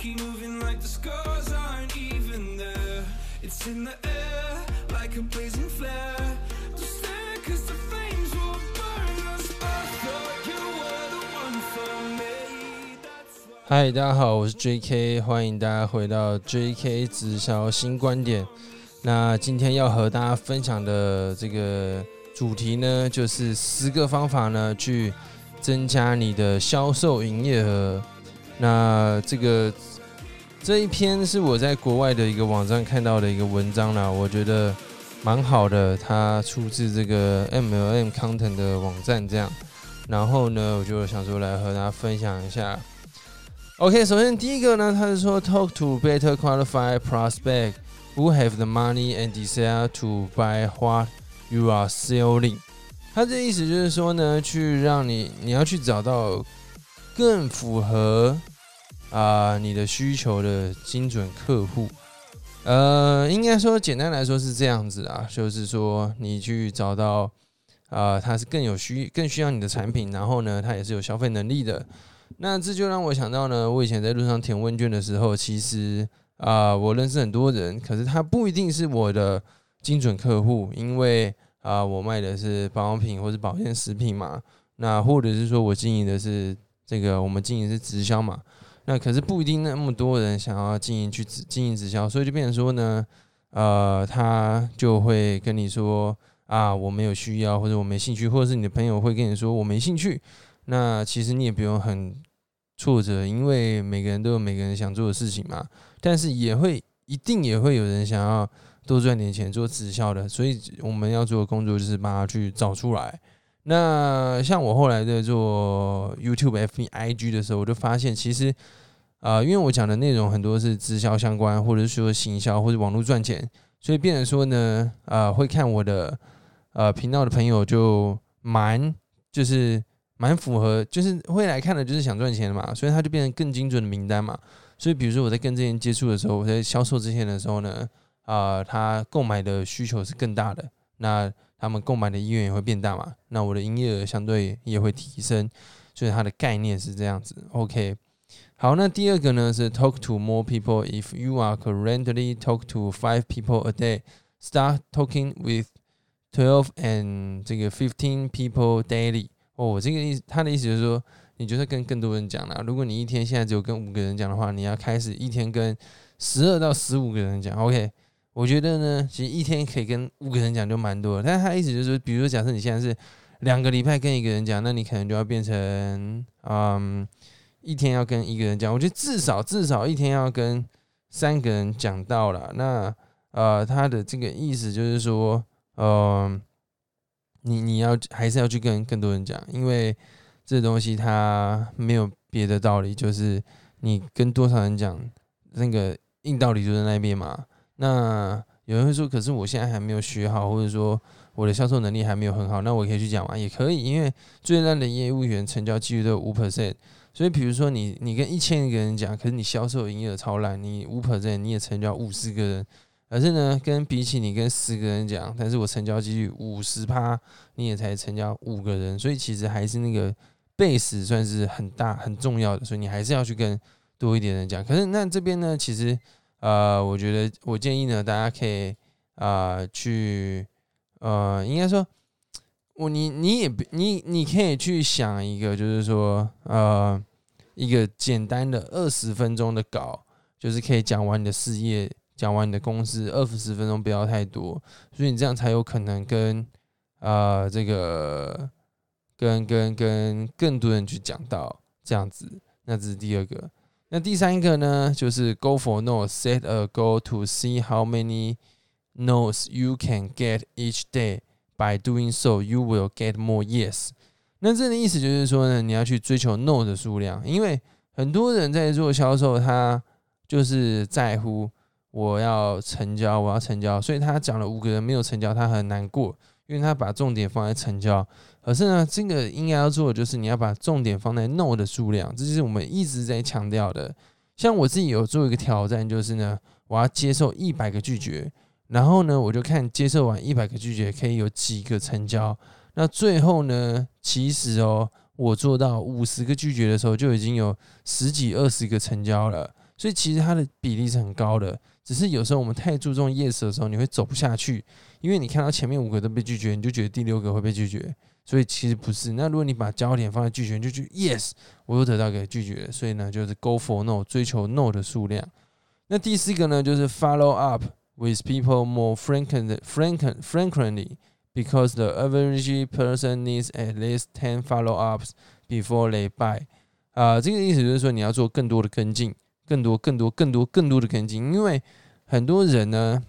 keep moving like the scars aren't even there. It's in the air like a blazing flare. Don't stare 'cause the flames will burn us. I thought you were the one for me. 嗨，大家好，我是 J.K，欢迎大家回到 J.K 直销新观点。那今天要和大家分享的这个主题呢，就是十个方法呢，去增加你的销售营业额。那这个这一篇是我在国外的一个网站看到的一个文章啦，我觉得蛮好的，它出自这个 MLM Content 的网站这样。然后呢，我就想说来和大家分享一下。OK，首先第一个呢，他是说 talk to better qualified prospect who have the money and desire to buy what you are selling。他这意思就是说呢，去让你你要去找到更符合啊、你的需求的精准客户。呃，应该说简单来说是这样子啊，就是说你去找到啊、他是更有需更需要你的产品，然后呢，他也是有消费能力的。那这就让我想到呢，我以前在路上填问卷的时候，其实啊、我认识很多人，可是他不一定是我的精准客户，因为啊、我卖的是保养品或是保健食品嘛，那或者是说我经营的是这个，我们经营是直销嘛，那可是不一定那么多人想要经营去直经营直销，所以就变成说呢，呃，他就会跟你说啊，我没有需要，或者我没兴趣，或者是你的朋友会跟你说我没兴趣，那其实你也不用很挫折，因为每个人都有每个人想做的事情嘛。但是也会一定也会有人想要多赚点钱做直销的，所以我们要做的工作就是把它去找出来。那像我后来在做 YouTube、FB、IG 的时候，我就发现其实啊、因为我讲的内容很多是直销相关，或者是说行销或者网络赚钱，所以变成说呢，啊，会看我的呃频道的朋友就蛮就是蛮符合，就是会来看的，就是想赚钱的嘛，所以他就变成更精准的名单嘛。所以比如说我在跟这些人接触的时候，我在销售这些人的时候呢，啊、他购买的需求是更大的，那他们购买的意愿也会变大嘛，那我的营业额相对也会提升，所以它的概念是这样子。OK，好，那第二个呢是 talk to more people. If you are currently talk to five people a day, start talking with twelve and 这个 fifteen people daily. 哦，这个意思，他的意思就是说，你就是跟更多人讲啦。如果你一天现在只有跟五个人讲的话，你要开始一天跟十二到十五个人讲。OK，我觉得呢，其实一天可以跟五个人讲就蛮多了。但他意思就是说，比如说假设你现在是两个礼拜跟一个人讲，那你可能就要变成嗯。一天要跟一个人讲，我觉得至少至少一天要跟三个人讲到了。那呃，他的这个意思就是说，呃，你你要还是要去跟更多人讲，因为这东西它没有别的道理，就是你跟多少人讲，那个硬道理就在那边嘛。那有人会说，可是我现在还没有学好，或者说我的销售能力还没有很好，那我可以去讲吗？也可以，因为最烂的业务员成交几率都有五 percent。所以，比如说你你跟一千个人讲，可是你销售营业额超烂，你五 percent 你也成交五十个人，可是呢，跟比起你跟十个人讲，但是我成交几率五十趴，你也才成交五个人，所以其实还是那个 base 算是很大很重要的，所以你还是要去跟多一点人讲。可是那这边呢，其实呃，我觉得我建议呢，大家可以啊、去呃，应该说。我你你也你你可以去想一个，就是说呃一个简单的二十分钟的稿，就是可以讲完你的事业，讲完你的公司，二十分钟不要太多，所以你这样才有可能跟呃这个跟跟跟更多人去讲到这样子。那这是第二个。那第三个呢，就是 go for no, set a goal to see how many no's you can get each day. By doing so, you will get more yes。那这的意思就是说呢，你要去追求 no 的数量，因为很多人在做销售，他就是在乎我要成交，我要成交，所以他讲了五个人没有成交，他很难过，因为他把重点放在成交。可是呢，这个应该要做的就是你要把重点放在 no 的数量，这就是我们一直在强调的。像我自己有做一个挑战，就是呢，我要接受一百个拒绝。然后呢，我就看接受完一百个拒绝可以有几个成交。那最后呢，其实哦，我做到五十个拒绝的时候，就已经有十几二十个成交了。所以其实它的比例是很高的。只是有时候我们太注重 yes 的时候，你会走不下去，因为你看到前面五个都被拒绝，你就觉得第六个会被拒绝。所以其实不是。那如果你把焦点放在拒绝，就去 yes，我又得到一个拒绝，所以呢，就是 go for no，追求 no 的数量。那第四个呢，就是 follow up with people more frequently, frequently, because the average person needs at least ten follow ups before they buy。啊，这个意思就是说你要做更多的跟进，更多、更多、更多、更多的跟进，因为很多人呢，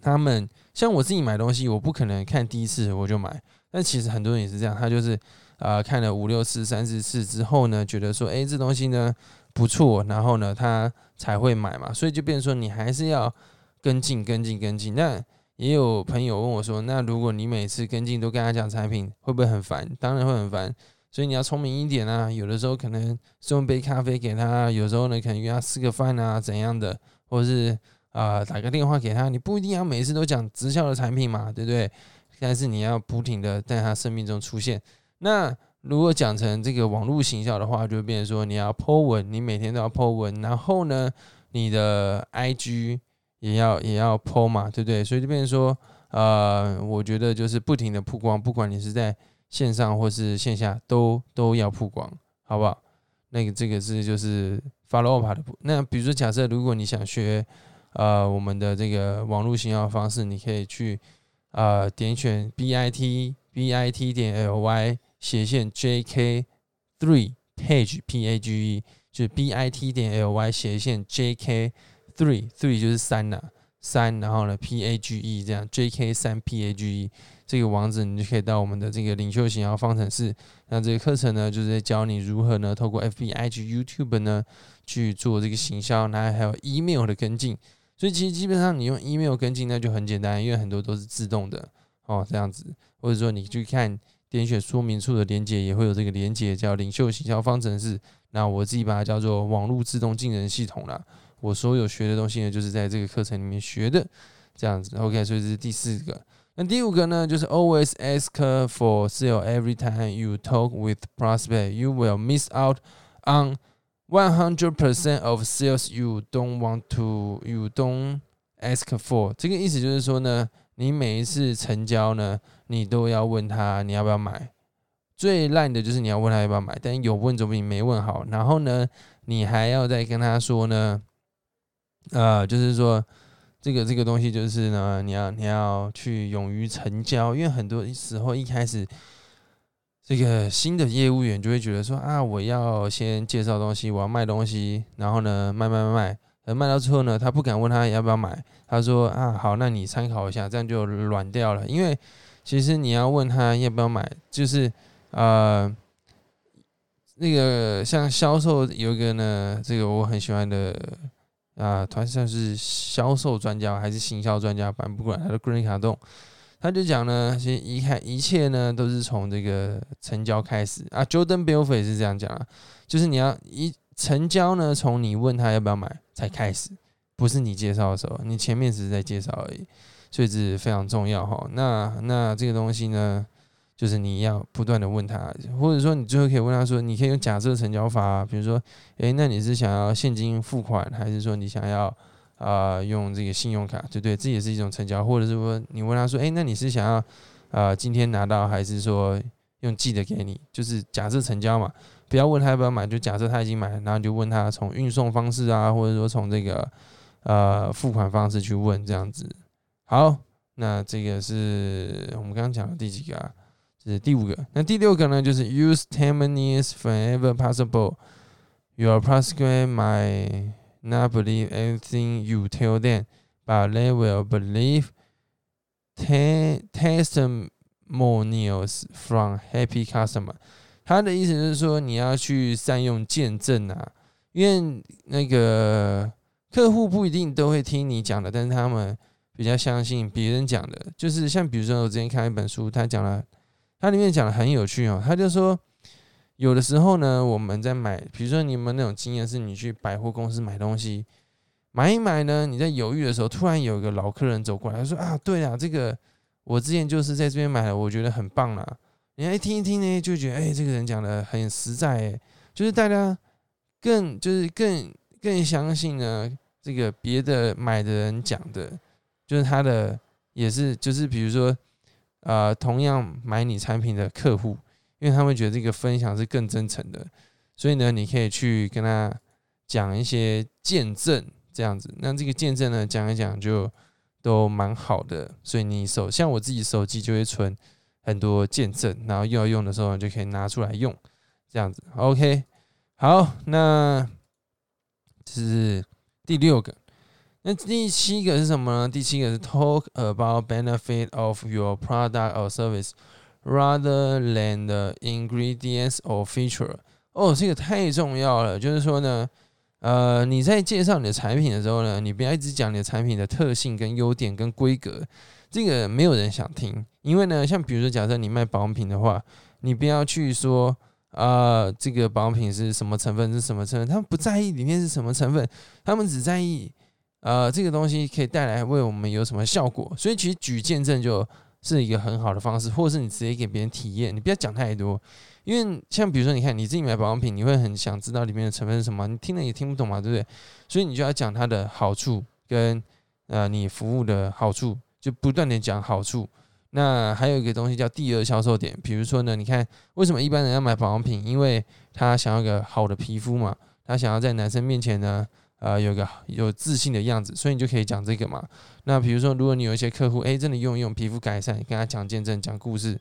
他们像我自己买东西，我不可能看第一次我就买。但其实很多人也是这样，他就是啊看了五六次、三四次之后呢，觉得说，哎，这东西呢不错，然后呢他才会买嘛。所以就变说，你还是要跟进、跟进、跟进。那也有朋友问我说，那如果你每次跟进都跟他讲产品，会不会很烦？当然会很烦。所以你要聪明一点啊，有的时候可能送杯咖啡给他，有时候呢可能约他吃个饭啊怎样的，或者是啊打个电话给他，你不一定要每次都讲直销的产品嘛，对不对？但是你要不停的在他生命中出现。那如果讲成这个网络行销的话，就变成说你要 po 文，你每天都要 po 文，然后呢，你的 IG 也要也要 po 嘛，对不对？所以就变成说，呃，我觉得就是不停的曝光，不管你是在线上或是线下，都都要曝光，好不好？那个这个是就是 follow up 的。那比如说假设如果你想学呃我们的这个网络行销方式，你可以去。呃，点选 b i t b i t 点 l y 斜线 j k three page p a g e 就是 b i t 点 l y 斜线 j k three three 就是三呐三，然后呢 p a g e 这样 j k 三 p a g e 这个网址你就可以到我们的这个领袖型号方程式。那这个课程呢，就是在教你如何呢透过 f b i g YouTube 呢去做这个行销，然后还有 email 的跟进。所以其实基本上你用 email 跟进那就很简单，因为很多都是自动的哦，这样子，或者说你去看点选说明处的连接也会有这个连接，叫领袖行销方程式。那我自己把它叫做网络自动进人系统了。我所有学的东西呢，就是在这个课程里面学的，这样子。OK，所以这是第四个。那第五个呢，就是 always ask for sale every time you talk with prospect. You will miss out on One hundred percent of sales you don't want to, you don't ask for。这个意思就是说呢，你每一次成交呢，你都要问他你要不要买。最烂的就是你要问他要不要买，但有问总比没问好。然后呢，你还要再跟他说呢，呃，就是说这个这个东西就是呢，你要你要去勇于成交，因为很多时候一开始。这个新的业务员就会觉得说啊，我要先介绍东西，我要卖东西，然后呢卖卖卖呃，卖到之后呢，他不敢问他要不要买，他说啊好，那你参考一下，这样就软掉了。因为其实你要问他要不要买，就是呃那个像销售有一个呢，这个我很喜欢的啊，团算是销售专家还是行销专家，反正不管他的 Green 卡动。他就讲呢，其实一看一切呢，都是从这个成交开始啊。Jordan Belfort 是这样讲啊，就是你要一成交呢，从你问他要不要买才开始，不是你介绍的时候，你前面只是在介绍而已，所以这是非常重要哈。那那这个东西呢，就是你要不断的问他，或者说你最后可以问他说，你可以用假设成交法，比如说，诶，那你是想要现金付款，还是说你想要？啊，用这个信用卡，对对，这也是一种成交，或者是说你问他说，哎，那你是想要啊今天拿到，还是说用寄的给你？就是假设成交嘛，不要问他要不要买，就假设他已经买了，然后就问他从运送方式啊，或者说从这个呃付款方式去问这样子。好，那这个是我们刚刚讲的第几个啊？这是第五个。那第六个呢，就是 use ten minutes whenever possible. Your prospect my Not believe anything you tell them, but they will believe testimonials from happy customer. 他的意思是说，你要去善用见证啊，因为那个客户不一定都会听你讲的，但是他们比较相信别人讲的。就是像比如说，我之前看一本书，他讲了，它里面讲的很有趣哦，他就说。有的时候呢，我们在买，比如说你们那种经验是，你去百货公司买东西，买一买呢，你在犹豫的时候，突然有一个老客人走过来，他说啊，对啊，这个我之前就是在这边买的，我觉得很棒啦。你一听一听呢，就觉得哎，这个人讲的很实在，就是大家更就是更更相信呢这个别的买的人讲的，就是他的也是就是比如说呃同样买你产品的客户，因为他们觉得这个分享是更真诚的，所以呢你可以去跟他讲一些见证这样子，那这个见证呢讲一讲就都蛮好的，所以你手像我自己手机就会存很多见证，然后又要用的时候就可以拿出来用，这样子 OK。好，那这是第六个。那第七个是什么呢？第七个是 talk about benefit of your product or service rather than the ingredients or feature。哦，这个太重要了。就是说呢，呃，你在介绍你的产品的时候呢，你不要一直讲你的产品的特性、跟优点、跟规格，这个没有人想听。因为呢，像比如说，假设你卖保养品的话，你不要去说。啊，这个保养品是什么成分？是什么成分？他们不在意里面是什么成分，他们只在意，呃，这个东西可以带来为我们有什么效果。所以其实举见证就是一个很好的方式，或者是你直接给别人体验，你不要讲太多。因为像比如说，你看你自己买保养品，你会很想知道里面的成分是什么，你听了也听不懂嘛，对不对？所以你就要讲它的好处跟呃你服务的好处，就不断的讲好处。那还有一个东西叫第二销售点，比如说呢，你看为什么一般人要买保养品？因为他想要个好的皮肤嘛，他想要在男生面前呢，呃，有个有自信的样子，所以你就可以讲这个嘛。那比如说，如果你有一些客户，哎，真的用一用皮肤改善，跟他讲见证、讲故事，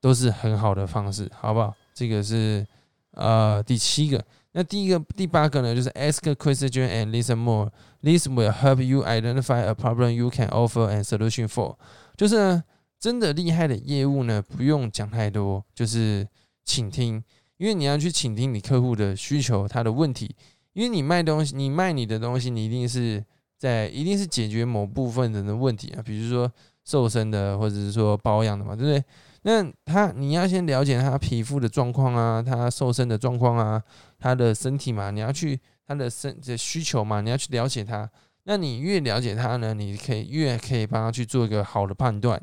都是很好的方式，好不好？这个是呃第七个。那第一个、第八个呢，就是 ask question and listen more. This will help you identify a problem you can offer and solution for. 就是呢。真的厉害的业务呢，不用讲太多，就是倾听，因为你要去倾听你客户的需求，他的问题，因为你卖东西，你卖你的东西，你一定是在一定是解决某部分人的问题啊，比如说瘦身的，或者是说保养的嘛，对不对？那他你要先了解他皮肤的状况啊，他瘦身的状况啊，他的身体嘛，你要去他的身的需求嘛，你要去了解他，那你越了解他呢，你可以越可以帮他去做一个好的判断。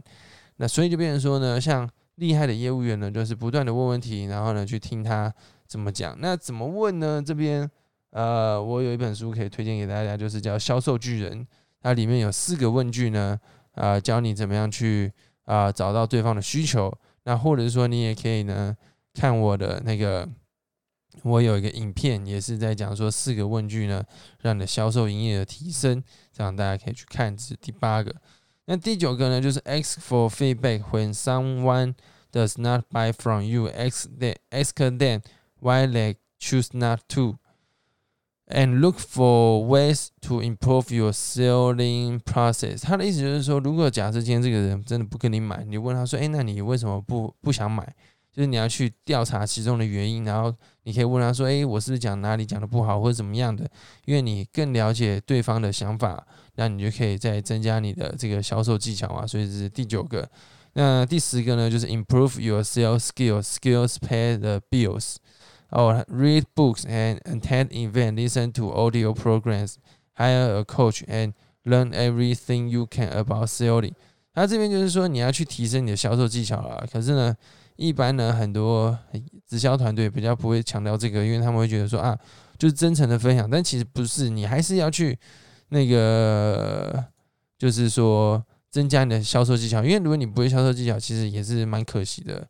那所以就变成说呢，像厉害的业务员呢，就是不断的问问题，然后呢去听他怎么讲。那怎么问呢？这边呃，我有一本书可以推荐给大家，就是叫《销售巨人》，它里面有四个问句呢，啊，教你怎么样去啊找到对方的需求。那或者是说，你也可以呢看我的那个，我有一个影片，也是在讲说四个问句呢，让你的销售营业额提升，这样大家可以去看。这是第八个。那第九个呢，就是 ask for feedback when someone does not buy from you. Ask them, ask them why they choose not to, and look for ways to improve your selling process. 他的意思就是说，如果假设今天这个人真的不跟你买，你问他说：“哎，那你为什么不不想买？”就是你要去调查其中的原因，然后你可以问他说：“诶，我是不是讲哪里讲的不好，或者怎么样的？”因为你更了解对方的想法，那你就可以再增加你的这个销售技巧啊。所以这是第九个。那第十个呢，就是 improve your sales skills. Skills pay the bills. 哦，read books and attend event, listen to audio programs, hire a coach and learn everything you can about selling. 他这边就是说你要去提升你的销售技巧了。可是呢？一般呢，很多直销团队比较不会强调这个，因为他们会觉得说啊，就是真诚的分享。但其实不是，你还是要去那个，就是说增加你的销售技巧。因为如果你不会销售技巧，其实也是蛮可惜的。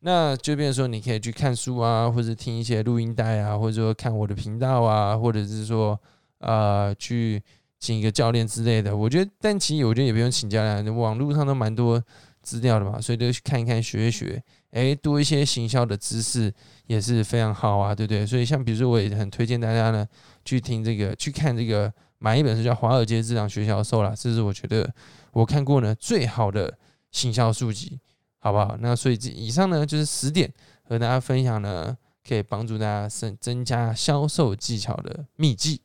那就变成说，你可以去看书啊，或者听一些录音带啊，或者说看我的频道啊，或者是说呃，去请一个教练之类的。我觉得，但其实我觉得也不用请教练，网络上都蛮多资料的嘛，所以就去看一看，学一学。诶，多一些行销的知识也是非常好啊，对不对？所以像比如说，我也很推荐大家呢去听这个，去看这个，买一本书叫《华尔街智囊学销售》啦，这是我觉得我看过呢最好的行销书籍，好不好？那所以这以上呢就是十点和大家分享呢，可以帮助大家增增加销售技巧的秘籍。